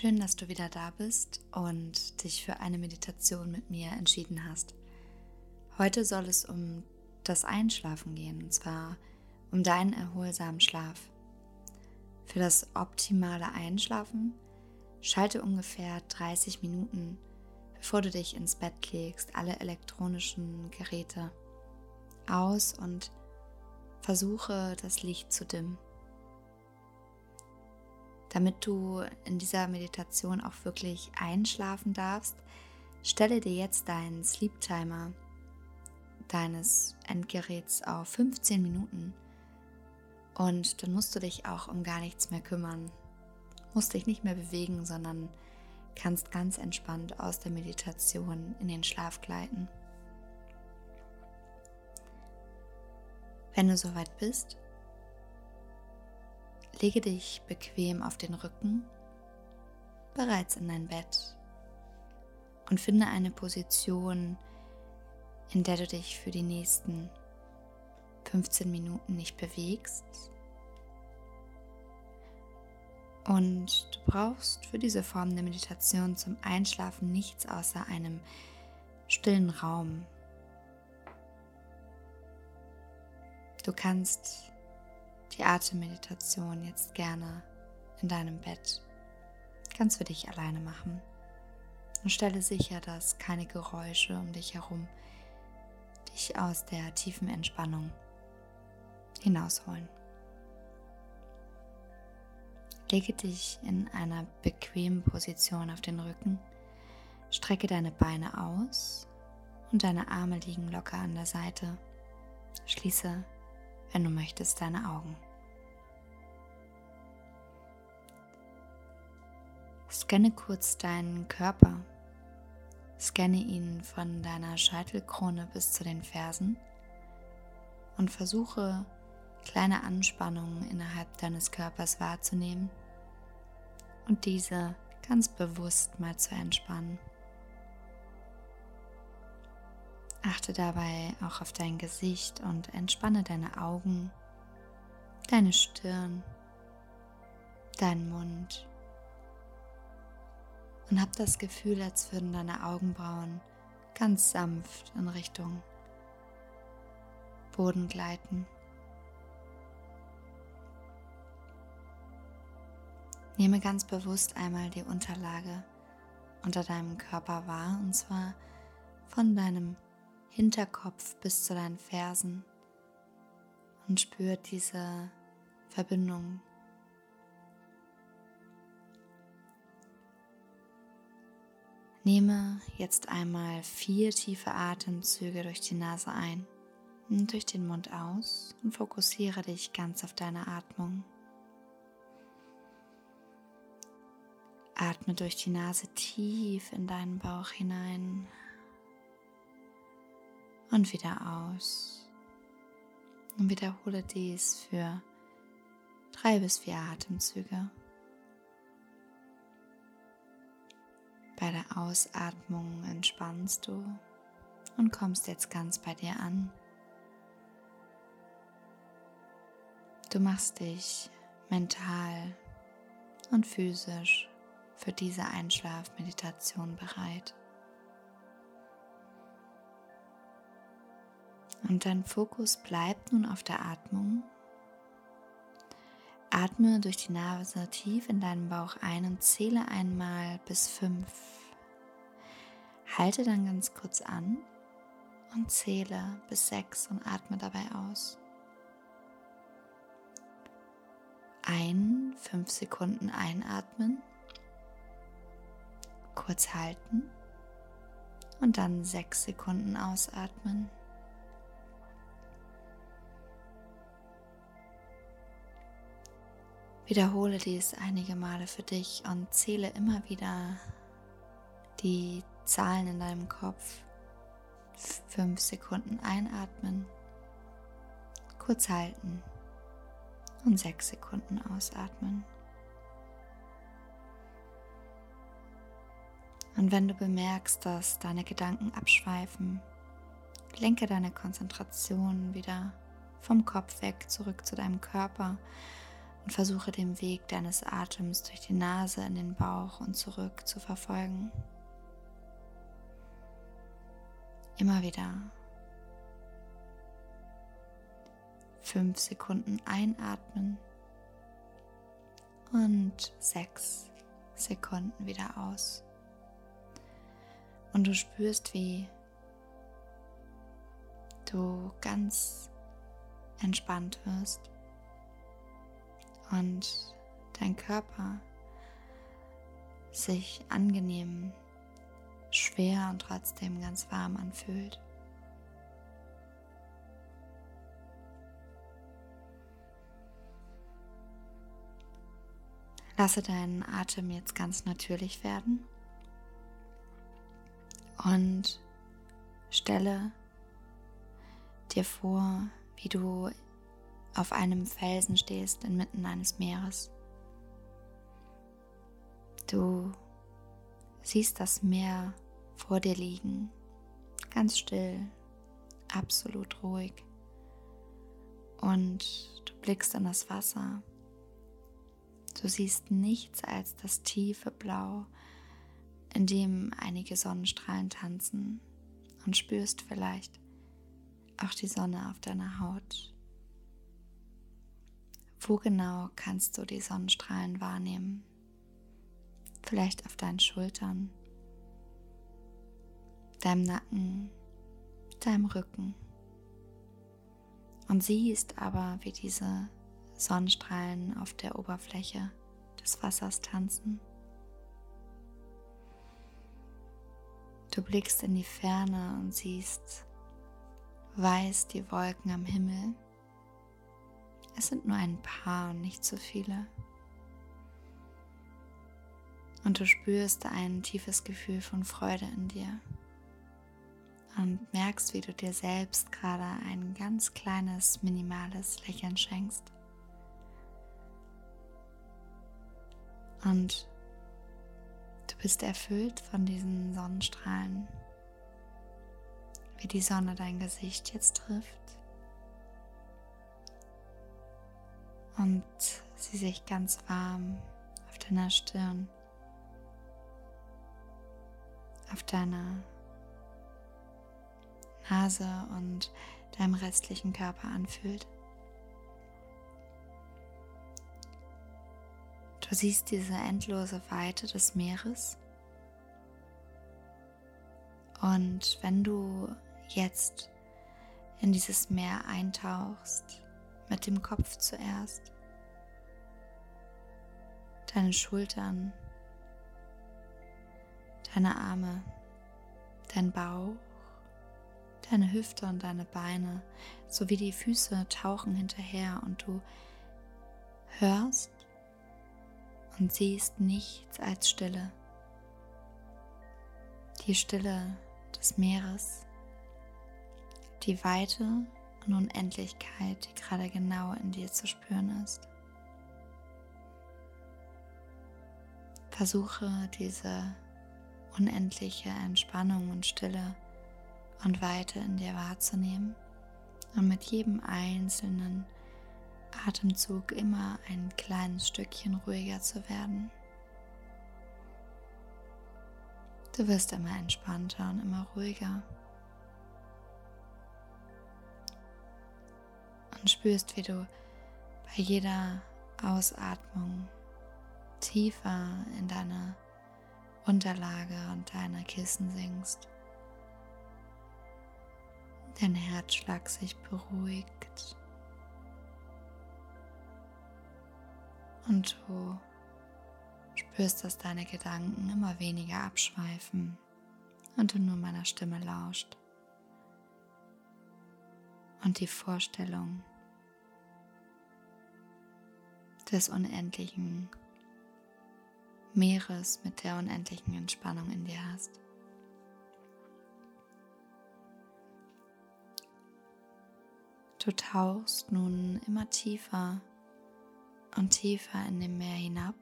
Schön, dass du wieder da bist und dich für eine Meditation mit mir entschieden hast. Heute soll es um das Einschlafen gehen, und zwar um deinen erholsamen Schlaf. Für das optimale Einschlafen schalte ungefähr 30 Minuten, bevor du dich ins Bett legst, alle elektronischen Geräte aus und versuche das Licht zu dimmen. Damit du in dieser Meditation auch wirklich einschlafen darfst, stelle dir jetzt deinen Sleep Timer deines Endgeräts auf 15 Minuten und dann musst du dich auch um gar nichts mehr kümmern. Musst dich nicht mehr bewegen, sondern kannst ganz entspannt aus der Meditation in den Schlaf gleiten. Wenn du soweit bist, Lege dich bequem auf den Rücken, bereits in dein Bett und finde eine Position, in der du dich für die nächsten 15 Minuten nicht bewegst. Und du brauchst für diese Form der Meditation zum Einschlafen nichts außer einem stillen Raum. Du kannst die Atemmeditation jetzt gerne in deinem Bett ganz für dich alleine machen. Und stelle sicher, dass keine Geräusche um dich herum dich aus der tiefen Entspannung hinausholen. Lege dich in einer bequemen Position auf den Rücken, strecke deine Beine aus und deine Arme liegen locker an der Seite. Schließe wenn du möchtest, deine Augen. Scanne kurz deinen Körper. Scanne ihn von deiner Scheitelkrone bis zu den Fersen und versuche kleine Anspannungen innerhalb deines Körpers wahrzunehmen und diese ganz bewusst mal zu entspannen. Achte dabei auch auf dein Gesicht und entspanne deine Augen, deine Stirn, deinen Mund. Und hab das Gefühl, als würden deine Augenbrauen ganz sanft in Richtung Boden gleiten. Nehme ganz bewusst einmal die Unterlage unter deinem Körper wahr, und zwar von deinem Hinterkopf bis zu deinen Fersen und spürt diese Verbindung. Nehme jetzt einmal vier tiefe Atemzüge durch die Nase ein und durch den Mund aus und fokussiere dich ganz auf deine Atmung. Atme durch die Nase tief in deinen Bauch hinein und wieder aus. Und wiederhole dies für drei bis vier Atemzüge. Bei der Ausatmung entspannst du und kommst jetzt ganz bei dir an. Du machst dich mental und physisch für diese Einschlafmeditation bereit. Und dein Fokus bleibt nun auf der Atmung. Atme durch die Nase tief in deinen Bauch ein und zähle einmal bis fünf. Halte dann ganz kurz an und zähle bis sechs und atme dabei aus. Ein, fünf Sekunden einatmen, kurz halten und dann sechs Sekunden ausatmen. Wiederhole dies einige Male für dich und zähle immer wieder die Zahlen in deinem Kopf. Fünf Sekunden einatmen, kurz halten und sechs Sekunden ausatmen. Und wenn du bemerkst, dass deine Gedanken abschweifen, lenke deine Konzentration wieder vom Kopf weg zurück zu deinem Körper und versuche den Weg deines Atems durch die Nase in den Bauch und zurück zu verfolgen. Immer wieder. Fünf Sekunden einatmen und sechs Sekunden wieder aus. Und du spürst, wie du ganz entspannt wirst und dein Körper sich angenehm, schwer und trotzdem ganz warm anfühlt. Lasse deinen Atem jetzt ganz natürlich werden und stelle dir vor, wie du auf einem Felsen stehst inmitten eines Meeres. Du siehst das Meer vor dir liegen, ganz still, absolut ruhig. Und du blickst in das Wasser. Du siehst nichts als das tiefe Blau, in dem einige Sonnenstrahlen tanzen und spürst vielleicht auch die Sonne auf deiner Haut. Wo genau kannst du die Sonnenstrahlen wahrnehmen? Vielleicht auf deinen Schultern, deinem Nacken, deinem Rücken. Und siehst aber, wie diese Sonnenstrahlen auf der Oberfläche des Wassers tanzen. Du blickst in die Ferne und siehst weiß die Wolken am Himmel es sind nur ein paar und nicht so viele. Und du spürst ein tiefes Gefühl von Freude in dir und merkst, wie du dir selbst gerade ein ganz kleines, minimales Lächeln schenkst. Und du bist erfüllt von diesen Sonnenstrahlen, wie die Sonne dein Gesicht jetzt trifft und sie sich ganz warm auf deiner Stirn, auf deiner Nase und deinem restlichen Körper anfühlt. Du siehst diese endlose Weite des Meeres. Und wenn du jetzt in dieses Meer eintauchst, mit dem Kopf zuerst. Deine Schultern, deine Arme, dein Bauch, deine Hüfte und deine Beine sowie die Füße tauchen hinterher und du hörst und siehst nichts als Stille. Die Stille des Meeres, die Weite und Unendlichkeit, die gerade genau in dir zu spüren ist. Versuche diese unendliche Entspannung und Stille und Weite in dir wahrzunehmen und mit jedem einzelnen Atemzug immer ein kleines Stückchen ruhiger zu werden. Du wirst immer entspannter und immer ruhiger. Und spürst, wie du bei jeder Ausatmung tiefer in deine Unterlage und deine Kissen sinkst. Dein Herzschlag sich beruhigt und du spürst, dass deine Gedanken immer weniger abschweifen und du nur meiner Stimme lauscht und die Vorstellung des unendlichen Meeres mit der unendlichen Entspannung in dir hast. Du tauchst nun immer tiefer und tiefer in dem Meer hinab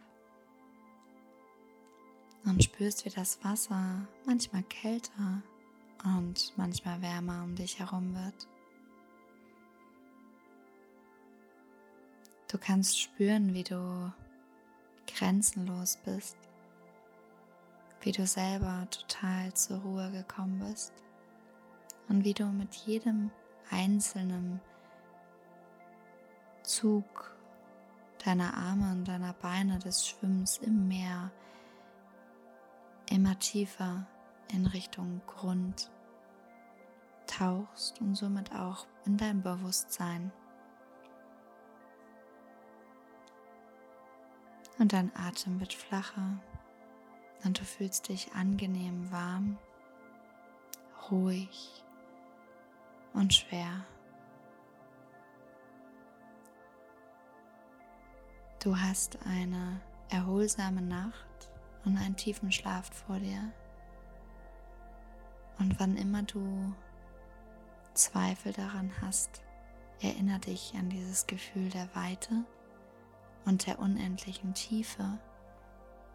und spürst, wie das Wasser manchmal kälter und manchmal wärmer um dich herum wird. Du kannst spüren, wie du grenzenlos bist, wie du selber total zur Ruhe gekommen bist und wie du mit jedem einzelnen Zug deiner Arme und deiner Beine des Schwimmens im Meer immer tiefer in Richtung Grund tauchst und somit auch in dein Bewusstsein. Und dein Atem wird flacher und du fühlst dich angenehm warm, ruhig und schwer. Du hast eine erholsame Nacht und einen tiefen Schlaf vor dir. Und wann immer du Zweifel daran hast, erinnere dich an dieses Gefühl der Weite und der unendlichen Tiefe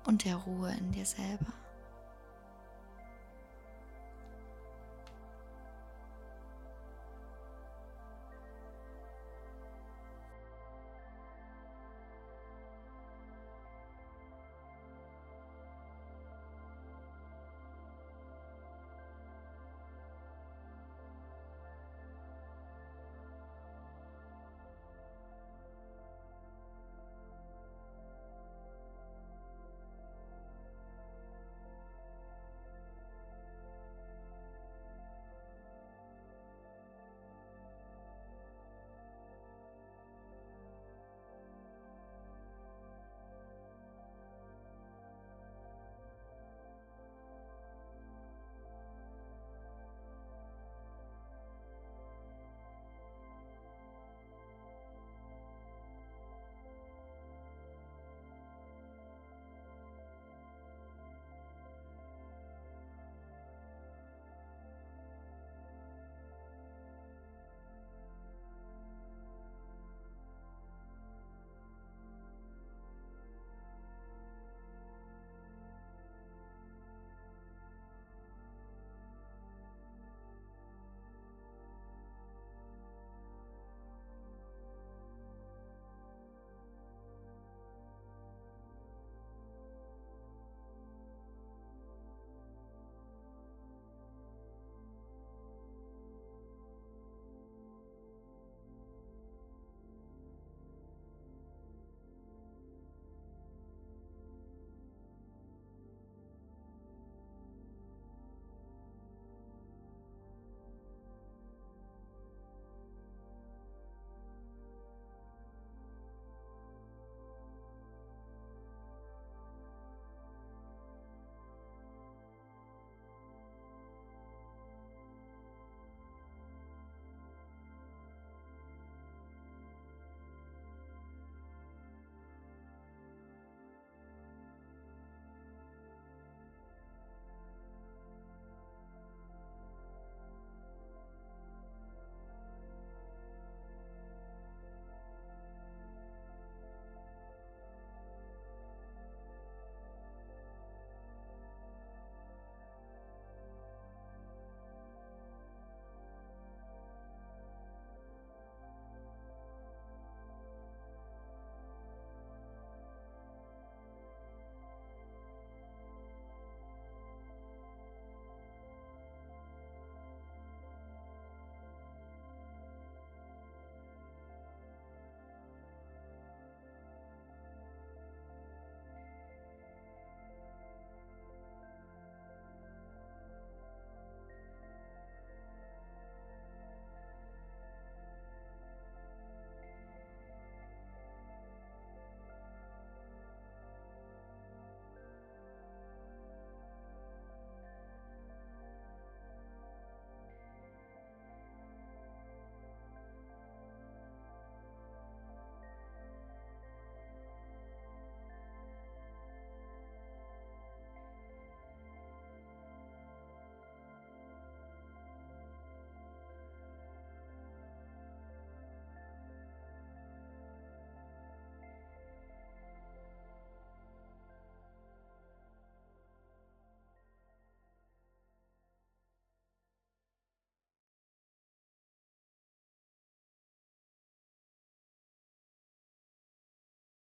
und der Ruhe in dir selber.